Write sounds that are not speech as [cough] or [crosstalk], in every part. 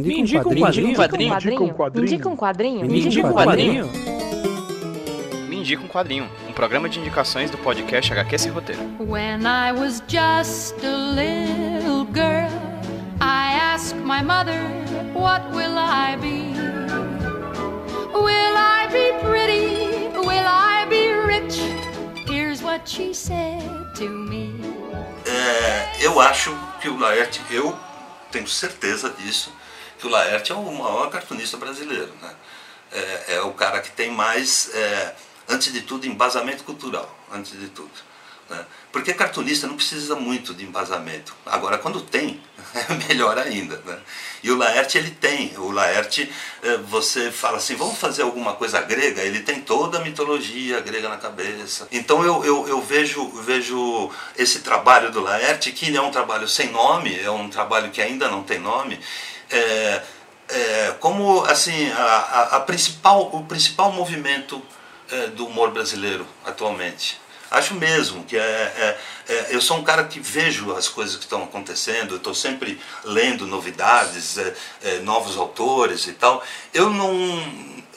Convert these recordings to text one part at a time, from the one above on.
Me indica um quadrinho. Me indica um quadrinho. Me indica um quadrinho. Me indica um quadrinho. Me indica um quadrinho. Um programa de indicações do podcast HQ Sem Roteiro. When I was just a little girl, I asked my mother, What will I be? Will I be pretty? Will I be rich? Here's what she said to me. É, eu acho que o Laerte, eu tenho certeza disso, que o Laerte é o maior cartunista brasileiro. Né? É, é o cara que tem mais, é, antes de tudo, embasamento cultural, antes de tudo. Né? Porque cartunista não precisa muito de embasamento. Agora, quando tem, [laughs] é melhor ainda. Né? E o Laerte, ele tem. O Laerte, eh, você fala assim, vamos fazer alguma coisa grega? Ele tem toda a mitologia grega na cabeça. Então eu, eu, eu vejo, vejo esse trabalho do Laerte, que é um trabalho sem nome, é um trabalho que ainda não tem nome, é, é, como assim, a, a, a, principal, o principal movimento é, do humor brasileiro atualmente. Acho mesmo que é, é, é, eu sou um cara que vejo as coisas que estão acontecendo, estou sempre lendo novidades, é, novos autores e tal. Eu não,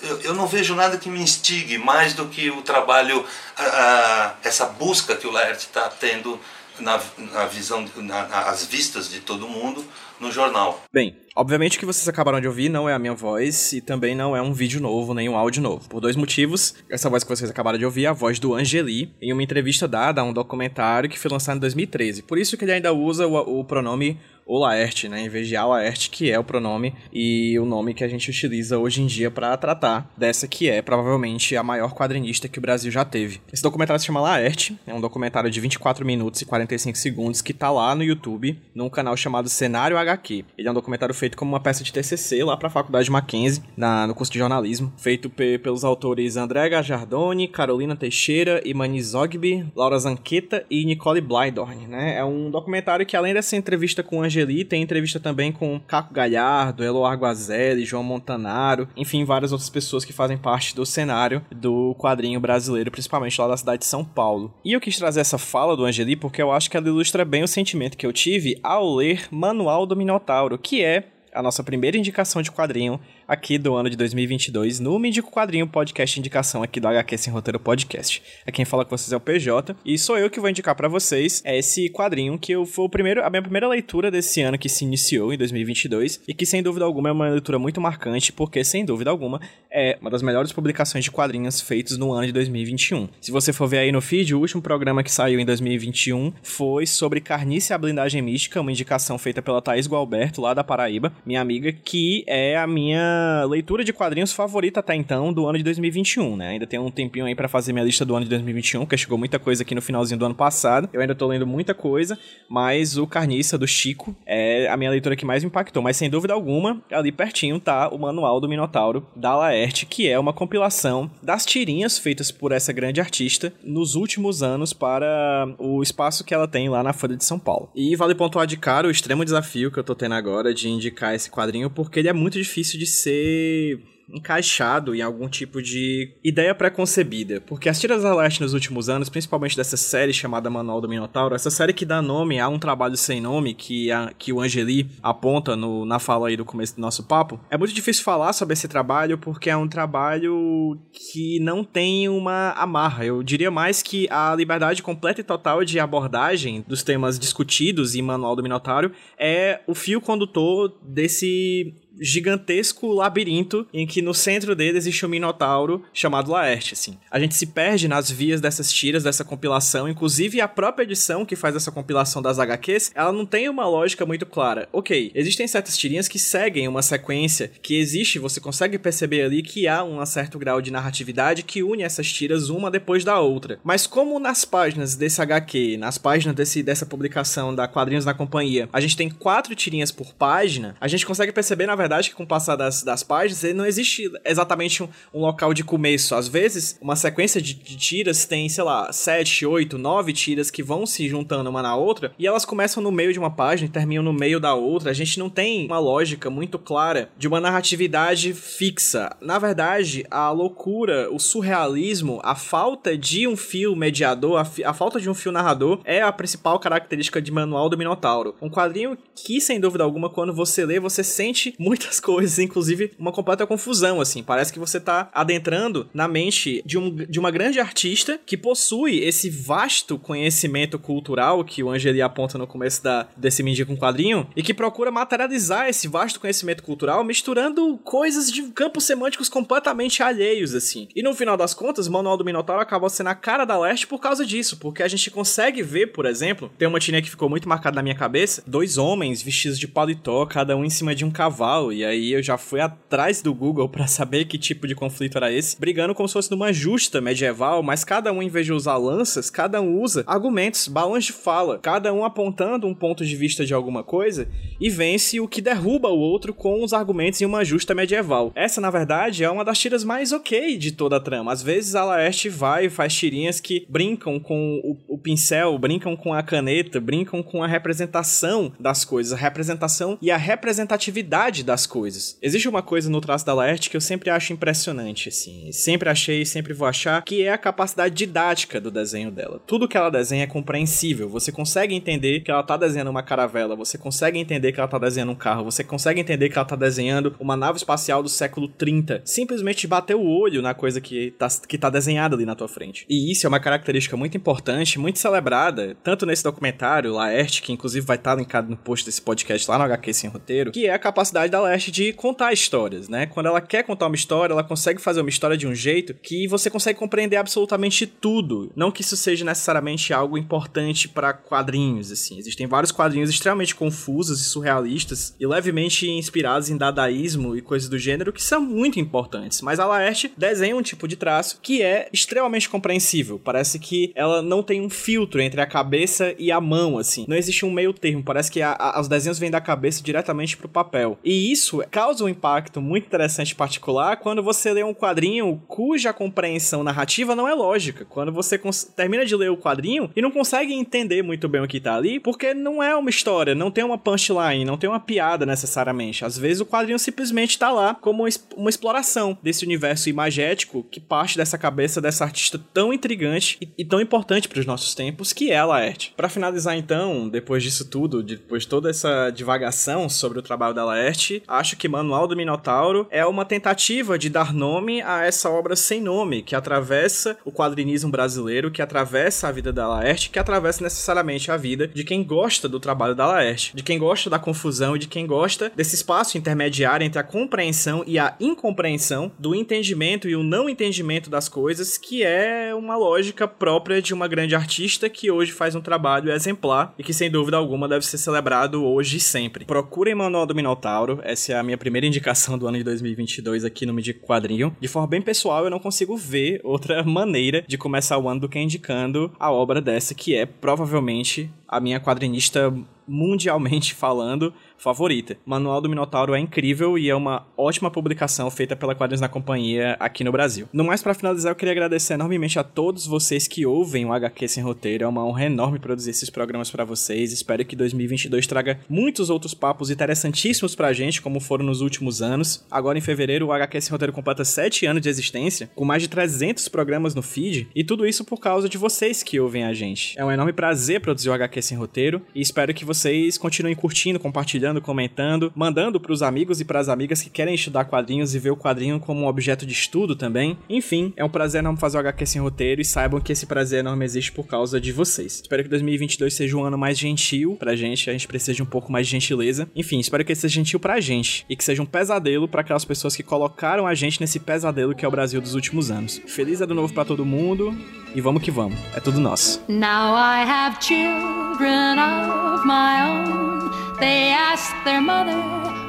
eu, eu, não vejo nada que me instigue mais do que o trabalho, a, essa busca que o Laerte está tendo na, na visão, na, nas vistas de todo mundo no jornal. Bem, obviamente o que vocês acabaram de ouvir não é a minha voz e também não é um vídeo novo, nem um áudio novo. Por dois motivos. Essa voz que vocês acabaram de ouvir é a voz do Angeli, em uma entrevista dada a um documentário que foi lançado em 2013. Por isso que ele ainda usa o, o pronome o Laerte, né, em vez de a Laerte, que é o pronome e o nome que a gente utiliza hoje em dia para tratar dessa que é provavelmente a maior quadrinista que o Brasil já teve. Esse documentário se chama Laerte, é um documentário de 24 minutos e 45 segundos que tá lá no YouTube, num canal chamado Cenário HQ. Ele é um documentário feito como uma peça de TCC lá para a Faculdade Mackenzie, na, no curso de jornalismo, feito pelos autores André Gajardoni, Carolina Teixeira, Imani Zogby, Laura Zanqueta e Nicole Blydorn, né? É um documentário que além dessa entrevista com Angel Angeli, tem entrevista também com Caco Galhardo, Eloar Guazelli, João Montanaro, enfim, várias outras pessoas que fazem parte do cenário do quadrinho brasileiro, principalmente lá da cidade de São Paulo. E eu quis trazer essa fala do Angeli porque eu acho que ela ilustra bem o sentimento que eu tive ao ler Manual do Minotauro, que é a nossa primeira indicação de quadrinho aqui do ano de 2022 no Me Indico Quadrinho Podcast Indicação aqui do HQ Sem Roteiro Podcast. É quem fala com vocês é o PJ e sou eu que vou indicar para vocês esse quadrinho que eu, foi o primeiro, a minha primeira leitura desse ano que se iniciou em 2022 e que sem dúvida alguma é uma leitura muito marcante porque sem dúvida alguma é uma das melhores publicações de quadrinhos feitos no ano de 2021. Se você for ver aí no feed, o último programa que saiu em 2021 foi sobre Carnice e a Blindagem Mística, uma indicação feita pela Thaís Gualberto lá da Paraíba, minha amiga, que é a minha leitura de quadrinhos favorita até então do ano de 2021, né? Ainda tem um tempinho aí para fazer minha lista do ano de 2021, que chegou muita coisa aqui no finalzinho do ano passado. Eu ainda tô lendo muita coisa, mas o Carniça do Chico é a minha leitura que mais me impactou. Mas sem dúvida alguma, ali pertinho tá o Manual do Minotauro da Laerte, que é uma compilação das tirinhas feitas por essa grande artista nos últimos anos para o espaço que ela tem lá na Folha de São Paulo. E vale pontuar de cara o extremo desafio que eu tô tendo agora de indicar esse quadrinho, porque ele é muito difícil de ser ser encaixado em algum tipo de ideia pré-concebida. Porque as tiras da Leste nos últimos anos, principalmente dessa série chamada Manual do Minotauro, essa série que dá nome a um trabalho sem nome que, a, que o Angeli aponta no, na fala aí do começo do nosso papo, é muito difícil falar sobre esse trabalho porque é um trabalho que não tem uma amarra. Eu diria mais que a liberdade completa e total de abordagem dos temas discutidos em Manual do Minotauro é o fio condutor desse gigantesco labirinto em que no centro dele existe um minotauro chamado Laerte, assim. A gente se perde nas vias dessas tiras, dessa compilação, inclusive a própria edição que faz essa compilação das HQs, ela não tem uma lógica muito clara. Ok, existem certas tirinhas que seguem uma sequência que existe, você consegue perceber ali que há um certo grau de narratividade que une essas tiras uma depois da outra. Mas como nas páginas desse HQ, nas páginas desse, dessa publicação da Quadrinhos na Companhia, a gente tem quatro tirinhas por página, a gente consegue perceber, na verdade, verdade que com o passar das, das páginas, ele não existe exatamente um, um, local de começo. Às vezes, uma sequência de, de, tiras tem, sei lá, sete, oito, nove tiras que vão se juntando uma na outra, e elas começam no meio de uma página e terminam no meio da outra. A gente não tem uma lógica muito clara de uma narratividade fixa. Na verdade, a loucura, o surrealismo, a falta de um fio mediador, a, a falta de um fio narrador é a principal característica de Manual do Minotauro. Um quadrinho que, sem dúvida alguma, quando você lê, você sente muito muitas [laughs] coisas, inclusive uma completa confusão, assim. Parece que você tá adentrando na mente de, um, de uma grande artista que possui esse vasto conhecimento cultural que o Angeli aponta no começo da, desse Mindy com quadrinho e que procura materializar esse vasto conhecimento cultural misturando coisas de campos semânticos completamente alheios, assim. E no final das contas, Manual do Minotauro acaba sendo a cara da Leste por causa disso, porque a gente consegue ver, por exemplo, tem uma tirinha que ficou muito marcada na minha cabeça, dois homens vestidos de paletó, cada um em cima de um cavalo, e aí eu já fui atrás do Google [laughs] para saber que tipo de conflito era esse, brigando como se fosse numa justa medieval, mas cada um, em vez de usar lanças, cada um usa argumentos, balões de fala, cada um apontando um ponto de vista de alguma coisa e vence o que derruba o outro com os argumentos em uma justa medieval. Essa, na verdade, é uma das tiras mais ok de toda a trama. Às vezes a Laerte vai e faz tirinhas que brincam com o, o pincel, brincam com a caneta, brincam com a representação das coisas, a representação e a representatividade das coisas. Existe uma coisa no traço da Laerte que eu sempre acho impressionante, assim, sempre achei e sempre vou achar, que é a capacidade didática do desenho dela. Tudo que ela desenha é compreensível, você consegue entender que ela tá desenhando uma caravela, você consegue entender que ela tá desenhando um carro, você consegue entender que ela tá desenhando uma nave espacial do século 30, simplesmente bater o olho na coisa que tá, que tá desenhada ali na tua frente. E isso é uma característica muito importante, muito celebrada, tanto nesse documentário, Laerte, que inclusive vai estar linkado no post desse podcast lá no HQ Sem Roteiro, que é a capacidade da Laerte de contar histórias, né? Quando ela quer contar uma história, ela consegue fazer uma história de um jeito que você consegue compreender absolutamente tudo. Não que isso seja necessariamente algo importante para quadrinhos, assim. Existem vários quadrinhos extremamente confusos e surrealistas e levemente inspirados em dadaísmo e coisas do gênero que são muito importantes. Mas a Laerte desenha um tipo de traço que é extremamente compreensível. Parece que ela não tem um filtro entre a cabeça e a mão, assim. Não existe um meio termo. Parece que a, a, os desenhos vêm da cabeça diretamente pro papel. E isso causa um impacto muito interessante particular quando você lê um quadrinho cuja compreensão narrativa não é lógica. Quando você termina de ler o quadrinho e não consegue entender muito bem o que tá ali, porque não é uma história, não tem uma punchline, não tem uma piada necessariamente. Às vezes o quadrinho simplesmente tá lá como uma exploração desse universo imagético que parte dessa cabeça dessa artista tão intrigante e, tão importante para os nossos tempos, que é a Laerte. Para finalizar então, depois disso tudo, depois de toda essa divagação sobre o trabalho da Laerte, acho que Manual do Minotauro é uma tentativa de dar nome a essa obra sem nome, que atravessa o quadrinismo brasileiro, que atravessa a vida da Laerte, que atravessa necessariamente a vida de quem gosta do trabalho da Laerte, de quem gosta da confusão e de quem gosta desse espaço intermediário entre a compreensão e a incompreensão, do entendimento e o não entendimento das coisas, que é uma lógica própria de uma grande artista que hoje faz um trabalho exemplar e que sem dúvida alguma deve ser celebrado hoje e sempre. Procurem Manual do Minotauro, essa é a minha primeira indicação do ano de 2022 aqui no Medico Quadrinho. De forma bem pessoal, eu não consigo ver outra [laughs] maneira de começar o ano do que indicando a obra dessa, que é provavelmente a minha quadrinista mundialmente [laughs] falando favorita. Manual do Minotauro é incrível e é uma ótima publicação feita pela Quadrinhos na Companhia aqui no Brasil. No mais, para finalizar, eu queria agradecer enormemente a todos vocês que ouvem o HQ Sem Roteiro. É uma honra enorme produzir esses programas para vocês. Espero que 2022 traga muitos outros papos interessantíssimos pra gente, como foram nos últimos anos. Agora, em fevereiro, o HQ Sem Roteiro completa 7 anos de existência, com mais de 300 programas no feed, e tudo isso por causa de vocês que ouvem a gente. É um enorme prazer produzir o HQ Sem Roteiro e espero que vocês continuem curtindo, compartilhando comentando, mandando para os amigos e para as amigas que querem estudar quadrinhos e ver o quadrinho como um objeto de estudo também. Enfim, é um prazer enorme fazer o HQ sem roteiro e saibam que esse prazer enorme existe por causa de vocês. Espero que 2022 seja um ano mais gentil pra gente, a gente precisa de um pouco mais de gentileza. Enfim, espero que seja gentil pra gente e que seja um pesadelo para aquelas pessoas que colocaram a gente nesse pesadelo que é o Brasil dos últimos anos. Feliz ano novo para todo mundo e vamos que vamos. É tudo nosso. Now I have children of my own. They ask their mother,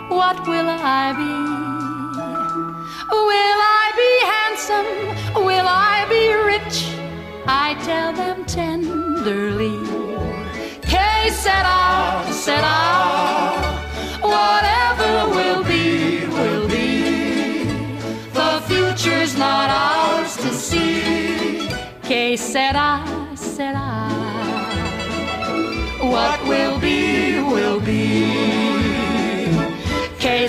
What will I be? Will I be handsome? Will I be rich? I tell them tenderly. Que sera, sera. Whatever will be, will be. The future's not ours to see. Que sera, what will be, will be. Que